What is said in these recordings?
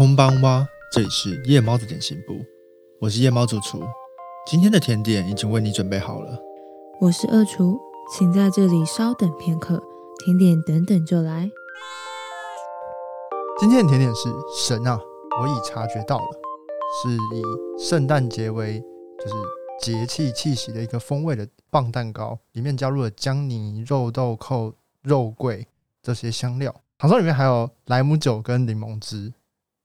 空邦蛙，这里是夜猫子点心部，我是夜猫主厨。今天的甜点已经为你准备好了。我是二厨，请在这里稍等片刻，甜点等等就来。今天的甜点是神啊，我已察觉到了，是以圣诞节为就是节气气息的一个风味的棒蛋糕，里面加入了姜泥、肉豆蔻、肉桂这些香料。糖霜里面还有莱姆酒跟柠檬汁。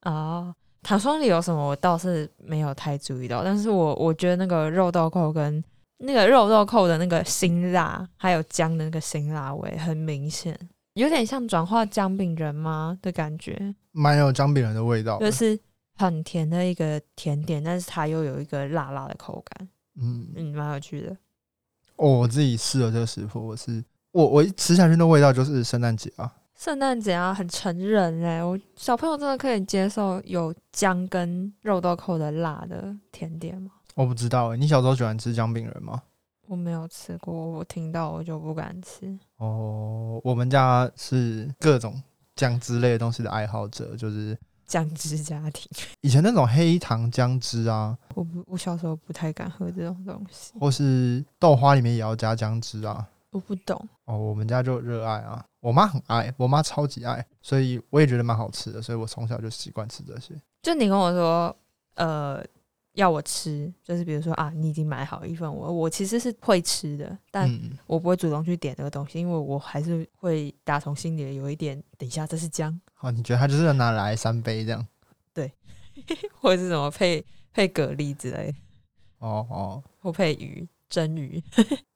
哦，糖霜里有什么？我倒是没有太注意到，但是我我觉得那个肉豆蔻跟那个肉豆蔻的那个辛辣，还有姜的那个辛辣味很明显，有点像转化姜饼人吗的感觉，蛮有姜饼人的味道的，就是很甜的一个甜点，但是它又有一个辣辣的口感，嗯，嗯，蛮有趣的。哦，我自己试了这个食谱，我是我我一吃下去那味道就是圣诞节啊，圣诞节啊，很成人哎，我小朋友真的可以接受有姜跟肉豆蔻的辣的甜点吗？我不知道哎，你小时候喜欢吃姜饼人吗？我没有吃过，我听到我就不敢吃。哦，我们家是各种姜汁类的东西的爱好者，就是姜汁家庭，以前那种黑糖姜汁啊，我不，我小时候不太敢喝这种东西，或是豆花里面也要加姜汁啊。我不懂。哦，我们家就热爱啊，我妈很爱，我妈超级爱，所以我也觉得蛮好吃的，所以我从小就习惯吃这些。就你跟我说，呃，要我吃，就是比如说啊，你已经买好一份，我我其实是会吃的，但嗯，我不会主动去点这个东西，因为我还是会打从心里有一点，等一下这是姜，哦，你觉得它就是拿来三杯这样？对 或者是什么配配蛤蜊之类的，哦哦，或配鱼蒸鱼，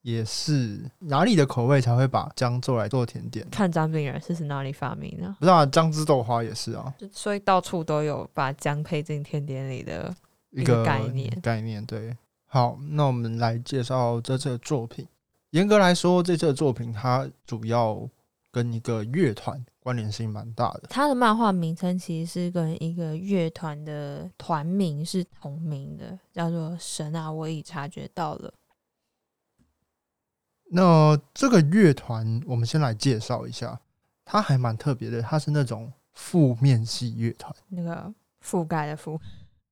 也是哪里的口味才会把姜做来做甜点？看张饼人是是哪里发明的，不知道、啊、姜汁豆花也是啊，所以到处都有把姜配进甜点里的。一个一个概念概念对。好，那我们来介绍这次的作品。严格来说，这次的作品它主要跟一个乐团关联性蛮大的。它的漫画名称其实是跟一个乐团的团名是同名的，叫做《神啊，我已察觉到了》。那这个乐团，我们先来介绍一下，它还蛮特别的，它是那种覆面系乐团。那个覆盖的覆，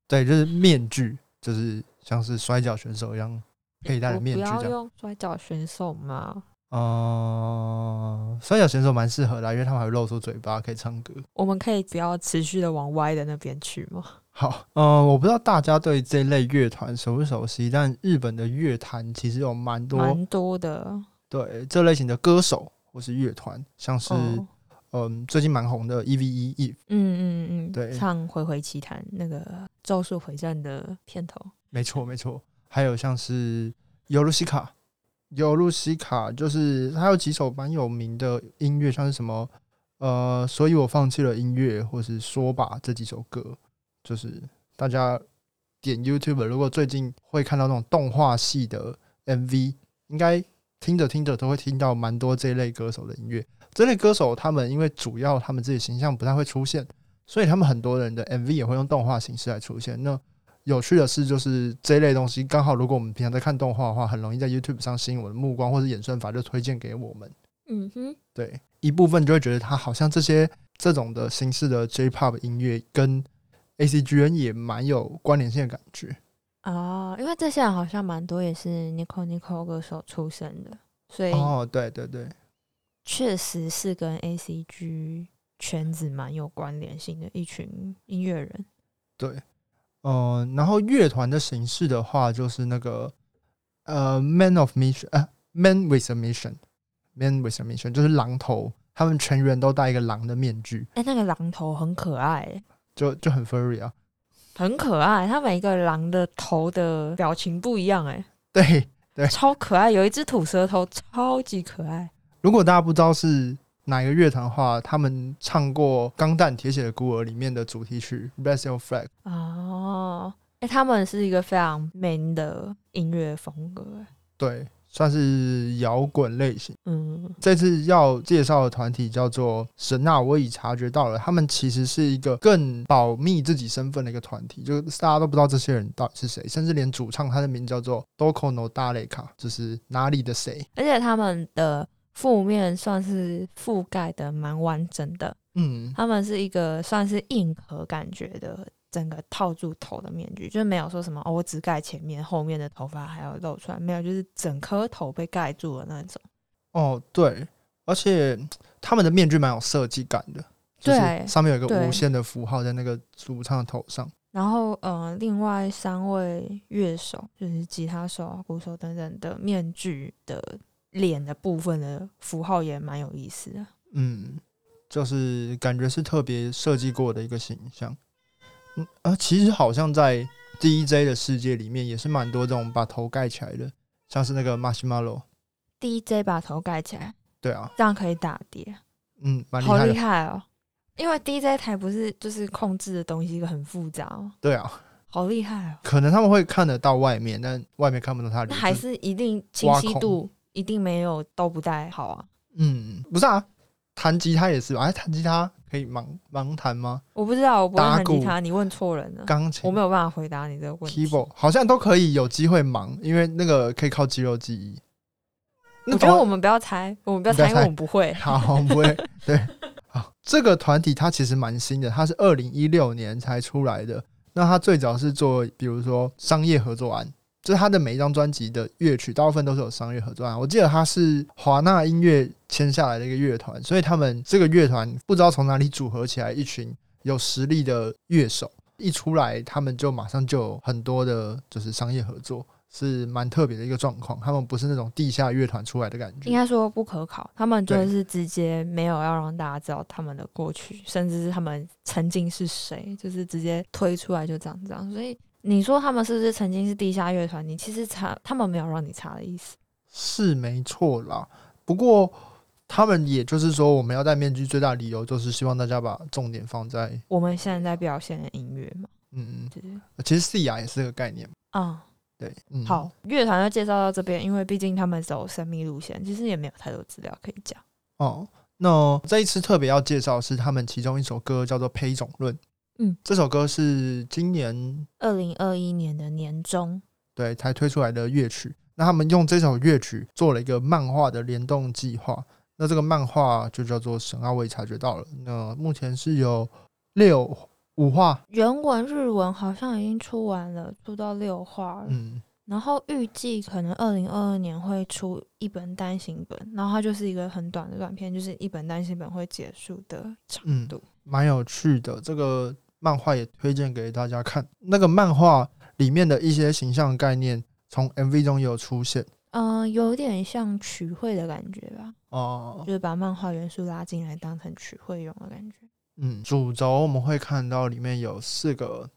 对，就是面具，就是像是摔跤选手一样佩戴的面具这样。用摔跤选手嘛。呃，摔跤选手蛮适合的啊，因为他们还会露出嘴巴，可以唱歌。我们可以不要持续的往歪的那边去吗？好，呃，我不知道大家对这类乐团熟不熟悉，但日本的乐坛其实有蛮多蛮多的。对这类型的歌手或是乐团，像是哦嗯、最近蛮红的 E.V.E. Eve，嗯嗯嗯，对唱《回回奇谭》那个《咒术回战》的片头。没错没错，还有像是尤露西卡，尤露西卡就是他有几首蛮有名的音乐，像是什么呃，所以我放弃了音乐，或是说吧这几首歌，就是大家点 YouTube，如果最近会看到那种动画系的 MV，应该听着听着都会听到蛮多这一类歌手的音乐。这类歌手他们因为主要他们自己形象不太会出现，所以他们很多人的 MV 也会用动画形式来出现。那有趣的是，就是这一类东西，刚好如果我们平常在看动画的话，很容易在 YouTube 上吸引我的目光，或者演算法就推荐给我们。嗯哼，对，一部分就会觉得它好像这些这种的形式的 J-Pop 音乐跟 ACGN 也蛮有关联性的感觉。啊，因为这些人好像蛮多也是 Nico Nico 歌手出身的，所以哦，对对对，确实是跟 A C G 圈子蛮有关联性的一群音乐人。对，嗯、然后乐团的形式的话，就是那个呃，Man of Mission，呃，Man with a Mission，Man with a Mission 就是狼头，他们全员都戴一个狼的面具，哎、那个狼头很可爱、欸就就很 furry 啊。很可爱。它每一个狼的头的表情不一样、欸，对对，超可爱。有一只吐舌头，超级可爱。如果大家不知道是哪一个乐团的话，他们唱过《钢弹铁血的孤儿》里面的主题曲《Raise Your Flag》。哦，哎、他们是一个非常 man 的音乐风格、欸，对，算是摇滚类型。嗯，这次要介绍的团体叫做神啊，我已察觉到了，他们其实是一个更保密自己身份的一个团体，就是大家都不知道这些人到底是谁，甚至连主唱他的名字叫做 Doko no Daleka，就是哪里的谁。而且他们的负面算是覆盖的蛮完整的，嗯，他们是一个算是硬核感觉的，整个套住头的面具，就是没有说什么哦，我只盖前面，后面的头发还要露出来，没有，就是整颗头被盖住的那种。哦，对，而且他们的面具蛮有设计感的，就是对上面有一个无限的符号在那个主唱的头上。然后，呃，另外三位乐手，就是吉他手啊、鼓手等等的面具的脸的部分的符号也蛮有意思的。嗯，就是感觉是特别设计过的一个形象。嗯，啊，其实好像在 DJ 的世界里面也是蛮多这种把头盖起来的，像是那个 Marshmallow。DJ 把头盖起来，对啊，这样可以打碟，嗯，蛮厉好。厉害哦！因为 DJ 台不是就是控制的东西很复杂哦，对啊，好厉害哦！可能他们会看得到外面，但外面看不到他还是一定清晰度一定没有都不太好啊。嗯，不是啊，弹吉他也是吧？哎，弹吉他可以盲盲弹吗？我不知道，我不会弹吉他，你问错人了，钢琴我没有办法回答你这个问题。keyboard 好像都可以有机会盲，因为那个可以靠肌肉记忆。那我觉得我们不要猜，我们不要猜，因为我们不会。好我们不会 对。好，这个团体它其实蛮新的，它是二零一六年才出来的。那它最早是做，比如说商业合作案，就是他的每一张专辑的乐曲，大部分都是有商业合作案。我记得他是华纳音乐签下来的一个乐团，所以他们这个乐团不知道从哪里组合起来一群有实力的乐手，一出来他们就马上就有很多的就是商业合作，是蛮特别的一个状况。他们不是那种地下乐团出来的感觉应。该说不可考，他们就是直接没有要让大家知道他们的过去，甚至是他们曾经是谁，就是直接推出来就这样这样。所以你说他们是不是曾经是地下乐团？你其实查他们没有让你查的意思。是没错啦，不过他们也就是说，我们要戴面具最大的理由就是希望大家把重点放在，我们现在在表现的音乐嘛，嗯，就是其实 C 雅也是个概念，啊、对，嗯，好，乐团就介绍到这边，因为毕竟他们走神秘路线，其实也没有太多资料可以讲。哦。那这一次特别要介绍的是他们其中一首歌叫做《胚种论》，嗯，这首歌是今年二零二一年的年中，对才推出来的乐曲。那他们用这首乐曲做了一个漫画的联动计划，那这个漫画就叫做《神奥未察觉到了》。那目前是有六五话，原文日文好像已经出完了，出到六话了。嗯，然后预计可能二零二二年会出一本单行本，然后它就是一个很短的短片，就是一本单行本会结束的长嗯度。蛮有趣的。这个漫画也推荐给大家看。那个漫画里面的一些形象概念，从 MV 中也有出现嗯、有点像曲会的感觉吧，哦。就是把漫画元素拉进来当成曲会用的感觉。嗯，主轴我们会看到里面有四个，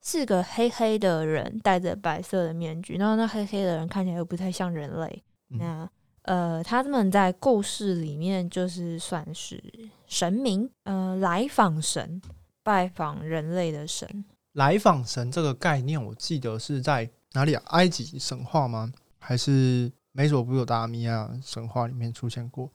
四个黑黑的人戴着白色的面具，然后那黑黑的人看起来又不太像人类。嗯那呃，他们在故事里面就是算是神明，呃，来访神，拜访人类的神。来访神这个概念，我记得是在哪里啊？埃及神话吗？还是美索不达米亚神话里面出现过？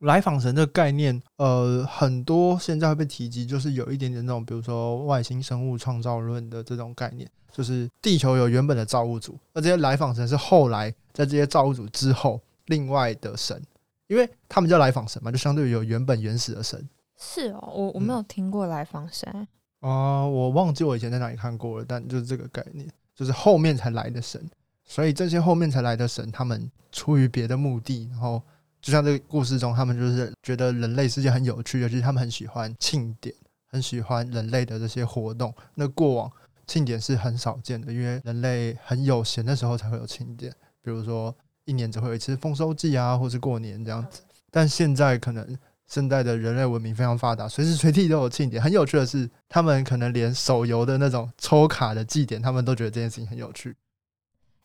来访神这个概念，呃，很多现在会被提及，就是有一点点那种，比如说外星生物创造论的这种概念，就是地球有原本的造物主，而这些来访神是后来在这些造物主之后另外的神，因为他们叫来访神嘛，就相对于有原本原始的神。是哦，我我没有听过来访神。啊、我忘记我以前在哪里看过了，但就是这个概念，就是后面才来的神，所以这些后面才来的神，他们出于别的目的，然后就像这个故事中，他们就是觉得人类世界很有趣，尤其是他们很喜欢庆典，很喜欢人类的这些活动。那过往庆典是很少见的，因为人类很有闲的时候才会有庆典，比如说一年只会有一次丰收季啊，或是过年这样子。但现在可能现代的人类文明非常发达，随时随地都有庆典。很有趣的是，他们可能连手游的那种抽卡的祭典，他们都觉得这件事情很有趣。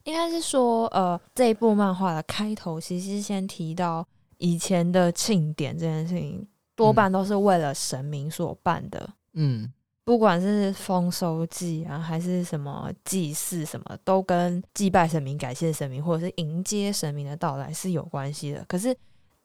应该是说，呃，这一部漫画的开头其实是先提到以前的庆典这件事情，多半都是为了神明所办的。嗯不管是丰收祭啊，还是什么祭祀，什么都跟祭拜神明、感谢神明，或者是迎接神明的到来是有关系的。可是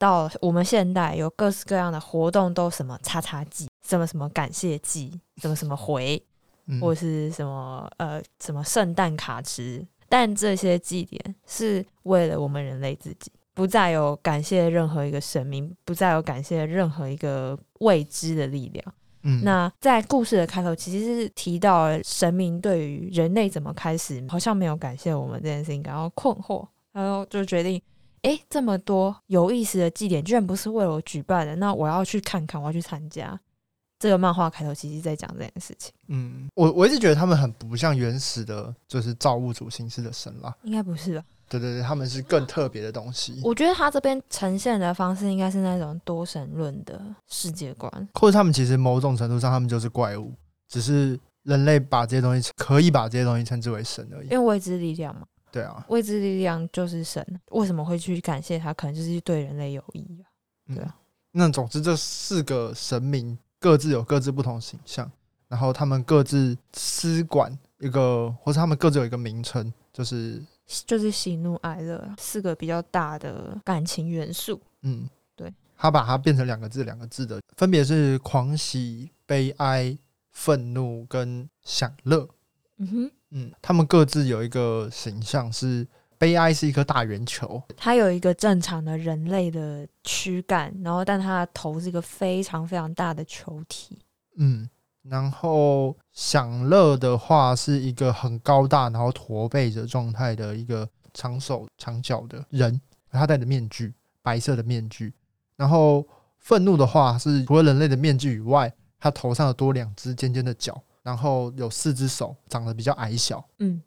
到我们现代，有各式各样的活动，都什么叉叉祭，什么什么感谢祭，什么什么回，嗯，或是什么呃什么圣诞卡池，但这些祭典是为了我们人类自己，不再有感谢任何一个神明，不再有感谢任何一个未知的力量。嗯，那在故事的开头，其实是提到神明对于人类怎么开始，好像没有感谢我们这件事情感到困惑，然后就决定，诶，这么多有意思的祭典，居然不是为了我举办的，那我要去看看，我要去参加。这个漫画开头其实在讲这件事情，嗯，我我一直觉得他们很不像原始的，就是造物主形式的神啦。应该不是吧？对对对，他们是更特别的东西，我觉得他这边呈现的方式应该是那种多神论的世界观。或者他们其实某种程度上，他们就是怪物，只是人类把这些东西可以把这些东西称之为神而已因。为未知力量嘛，对啊，未知力量就是神。为什么会去感谢他？可能就是对人类有益啊。嗯对啊那总之，这四个神明各自有各自不同形象，然后他们各自司管一个，或者他们各自有一个名称，就是就是喜怒哀乐四个比较大的感情元素。嗯，对，他把它变成两个字，两个字的分别是狂喜、悲哀、愤怒跟享乐。嗯哼，嗯，他们各自有一个形象是。悲哀是一颗大圆球，它有一个正常的人类的躯干，然后但它的头是一个非常非常大的球体。嗯，然后享乐的话是一个很高大，然后驼背着状态的一个长手长脚的人，他戴着面具，白色的面具。然后愤怒的话是除了人类的面具以外，他头上有多两只尖尖的角，然后有四只手，长得比较矮小。嗯，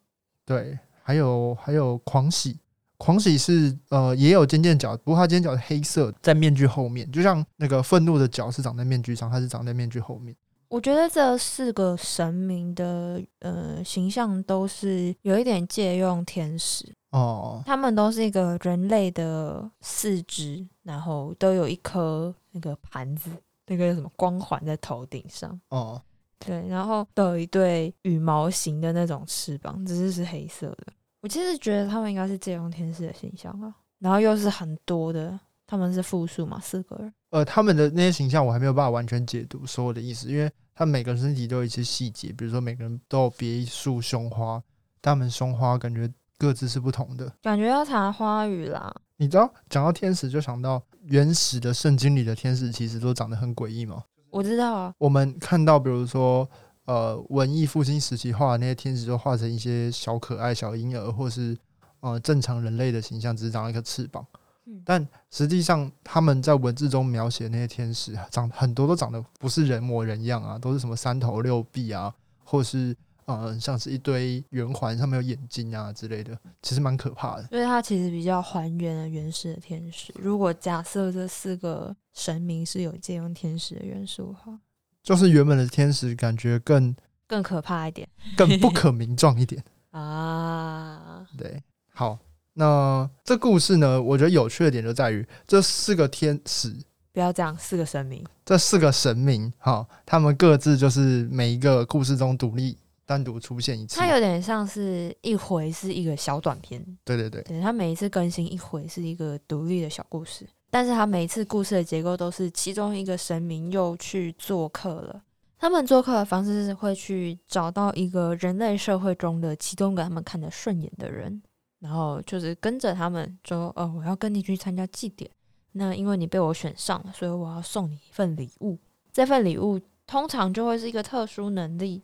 对，还有还有狂喜。狂喜是呃也有尖尖角，不过它尖尖角是黑色，在面具后面，就像那个愤怒的角是长在面具上，它是长在面具后面。我觉得这四个神明的呃形象都是有一点借用天使，哦，他们都是一个人类的四肢，然后都有一颗那个盘子，那个什么光环在头顶上，哦，对，然后都有一对羽毛型的那种翅膀，只是是黑色的。我其实觉得他们应该是借用天使的形象啊，然后又是很多的，他们是复数嘛，四个人。呃，他们的那些形象我还没有办法完全解读所有的意思，因为他们每个人身体都有一些细节，比如说每个人都有别一束胸花，但他们胸花感觉各自是不同的。感觉要查花语啦，你知道，讲到天使就想到原始的圣经里的天使其实都长得很诡异吗？我知道啊，我们看到，比如说，呃，文艺复兴时期画的那些天使，就画成一些小可爱、小婴儿，或是呃正常人类的形象，只是长了一个翅膀。嗯但实际上，他们在文字中描写那些天使，长很多都长得不是人模人样啊，都是什么三头六臂啊，或是呃像是一堆圆环，上面有眼睛啊之类的，其实蛮可怕的。因为它其实比较还原了原始的天使。如果假设这四个神明是有借用天使的元素的话，就是原本的天使感觉更更可怕一点更不可名状一点。啊。对，好，那这故事呢，我觉得有趣的点就在于这四个天使，不要这样，四个神明，这四个神明，哈，他们各自就是每一个故事中独立单独出现一次。它有点像是一回是一个小短片，对对对，对，它每一次更新一回是一个独立的小故事，但是它每一次故事的结构都是其中一个神明又去做客了。他们做客的方式是会去找到一个人类社会中的其中一个他们看得顺眼的人，然后就是跟着他们说：“哦，我要跟你去参加祭典。那因为你被我选上了，所以我要送你一份礼物。这份礼物通常就会是一个特殊能力，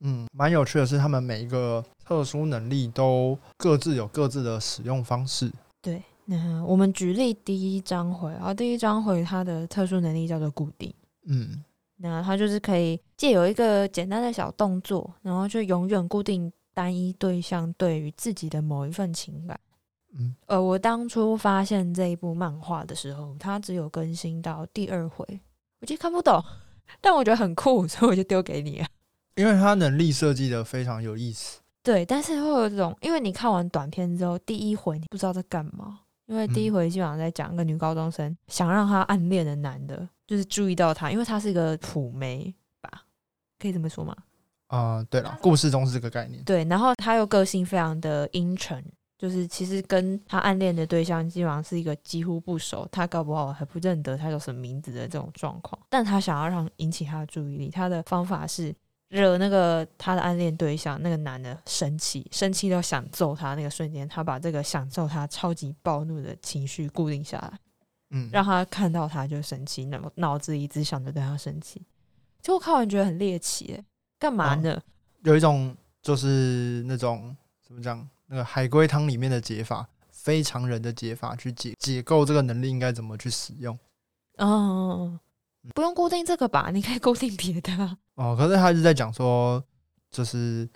嗯，蛮有趣的是，他们每一个特殊能力都各自有各自的使用方式。对，那我们举例第一章回，然后第一章回它的特殊能力叫做固定。嗯那它就是可以借由一个简单的小动作，然后就永远固定单一对象对于自己的某一份情感。嗯，呃，我当初发现这一部漫画的时候，它只有更新到第二回，我其实看不懂，但我觉得很酷，所以我就丢给你了。因为他能力设计的非常有意思。对，但是会有这种，因为你看完短片之后，第一回你不知道在干嘛，因为第一嗯回基本上在讲一个女高中生想让她暗恋的男的，就是注意到她，因为她是一个普媒吧，可以这么说吗？啊、对了，故事中是这个概念。对，然后她又个性非常的阴沉，就是其实跟他暗恋的对象基本上是一个几乎不熟，他搞不好还不认得他叫什么名字的这种状况，但他想要让引起他的注意力，他的方法是惹那个他的暗恋对象那个男的生气，生气到想揍他那个瞬间，他把这个想揍他超级暴怒的情绪固定下来，嗯，让他看到他就生气，脑脑子里只想着对他生气。结果看完觉得很猎奇、欸，干嘛呢？有一种就是那种怎么讲，那个海龟汤里面的解法，非常人的解法去解解构这个能力应该怎么去使用。哦，不用固定这个吧，你可以固定别的啊。哦，可是他是在讲说，就是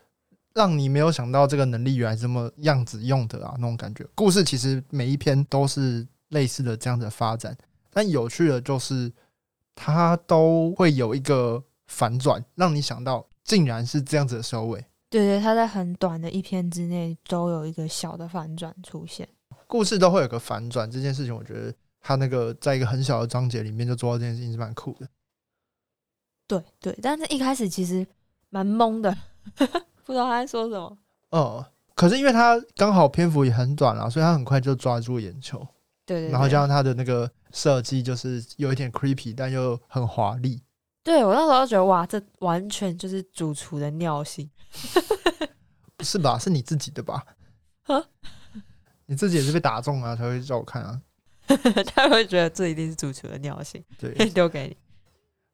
让你没有想到这个能力原来是这么样子用的啊，那种感觉。故事其实每一篇都是类似的这样的发展，但有趣的就是它都会有一个反转，让你想到竟然是这样子的收尾。对对，他在很短的一篇之内都有一个小的反转出现。故事都会有个反转，这件事情我觉得他那个在一个很小的章节里面就做到这件事情是蛮酷的。对对，但是一开始其实蛮懵的，不知道他在说什么。哦、可是因为他刚好篇幅也很短啊，所以他很快就抓住眼球。对对对，然后加上他的那个设计，就是有一点 creepy，但又很华丽。对我那时候觉得哇，这完全就是主厨的尿性。不是吧？是你自己的吧 啊？你自己也是被打中啊，才会叫我看啊。他会觉得这一定是主厨的尿性，对，丢给你，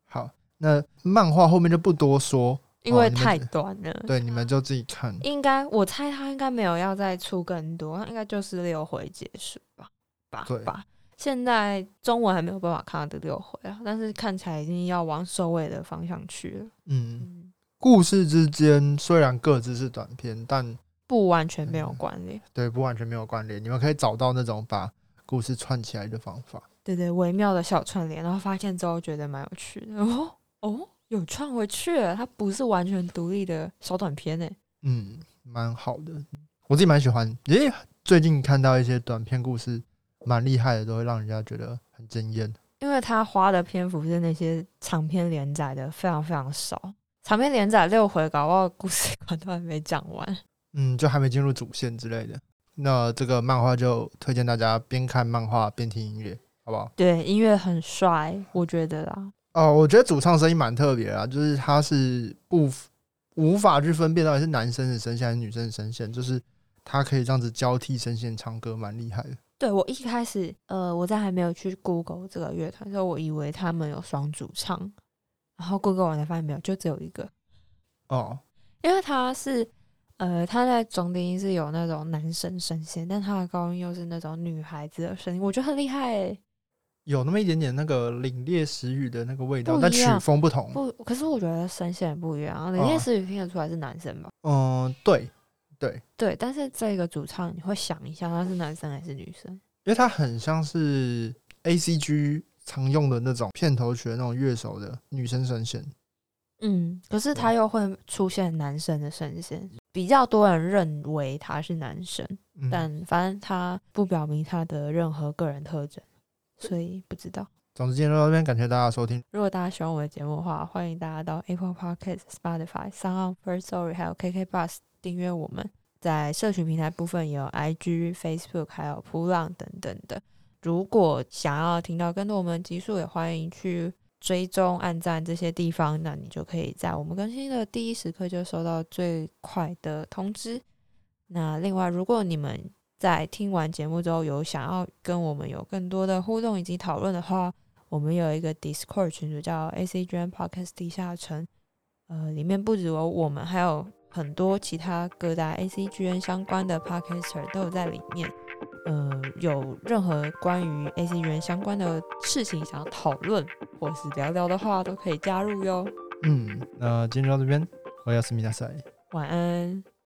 好，那漫画后面就不多说，因为太短了。对，你们就自己看。应该我猜他应该没有要再出更多，应该就是六回结束吧，吧对吧。现在中文还没有办法看到第六回啊，但是看起来已经要往收尾的方向去了。嗯，嗯，故事之间虽然各自是短片，但不完全没有嗯关联。对不完全没有关联。你们可以找到那种把故事串起来的方法。对对，微妙的小串联，然后发现之后觉得蛮有趣的。哦哦，有串回去了，它不是完全独立的小短片诶。嗯，蛮好的，我自己蛮喜欢。诶、最近看到一些短片故事，蛮厉害的，都会让人家觉得很惊艳。因为他花的篇幅是那些长篇连载的非常非常少，长篇连载六回，搞到故事 馆都还没讲完。嗯，就还没进入主线之类的。那这个漫画就推荐大家边看漫画边听音乐，好不好？对，音乐很帅，我觉得啦。哦，我觉得主唱声音蛮特别啊，就是他是不无法去分辨到底是男生的声线还是女生的声线，就是他可以这样子交替声线唱歌，蛮厉害的。对我一开始，呃，我在还没有去 Google 这个乐团的时候，我以为他们有双主唱，然后 Google 完才发现没有，就只有一个，哦，因为他是，呃，他在中低音是有那种男生声线，但他的高音又是那种女孩子的声音，我觉得很厉害诶。有那么一点点那个凛冽时雨的那个味道，但曲风不同。不，可是我觉得声线不一样，林哦夜思雨听得出来是男生吧？嗯，对对，对，但是这个主唱你会想一下，他是男生还是女生？因为他很像是 A C G 常用的那种片头曲的那种乐手的女生声线。嗯，可是他又会出现男生的声线，比较多人认为他是男生，嗯，但反正他不表明他的任何个人特征，所以不知道。总之今天就到这边，感谢大家收听。如果大家喜欢我的节目的话，欢迎大家到 Apple Podcast、Spotify、Sound First Story 还有 KK Bus 订阅我们。在社群平台部分也有 IG、Facebook 还有扑浪等等的。如果想要听到更多我们的集数，也欢迎去追踪、按赞这些地方，那你就可以在我们更新的第一时刻就收到最快的通知。那另外，如果你们在听完节目之后有想要跟我们有更多的互动以及讨论的话，我们有一个 Discord 群组叫 ACGN Podcast 地下城，呃，里面不只有我们，还有很多其他各大 ACGN 相关的 Podcaster 都有在里面。呃，有任何关于 ACGN 相关的事情想要讨论或是聊聊的话，都可以加入哟。嗯，那今天就到这边，我要是米大塞。晚安。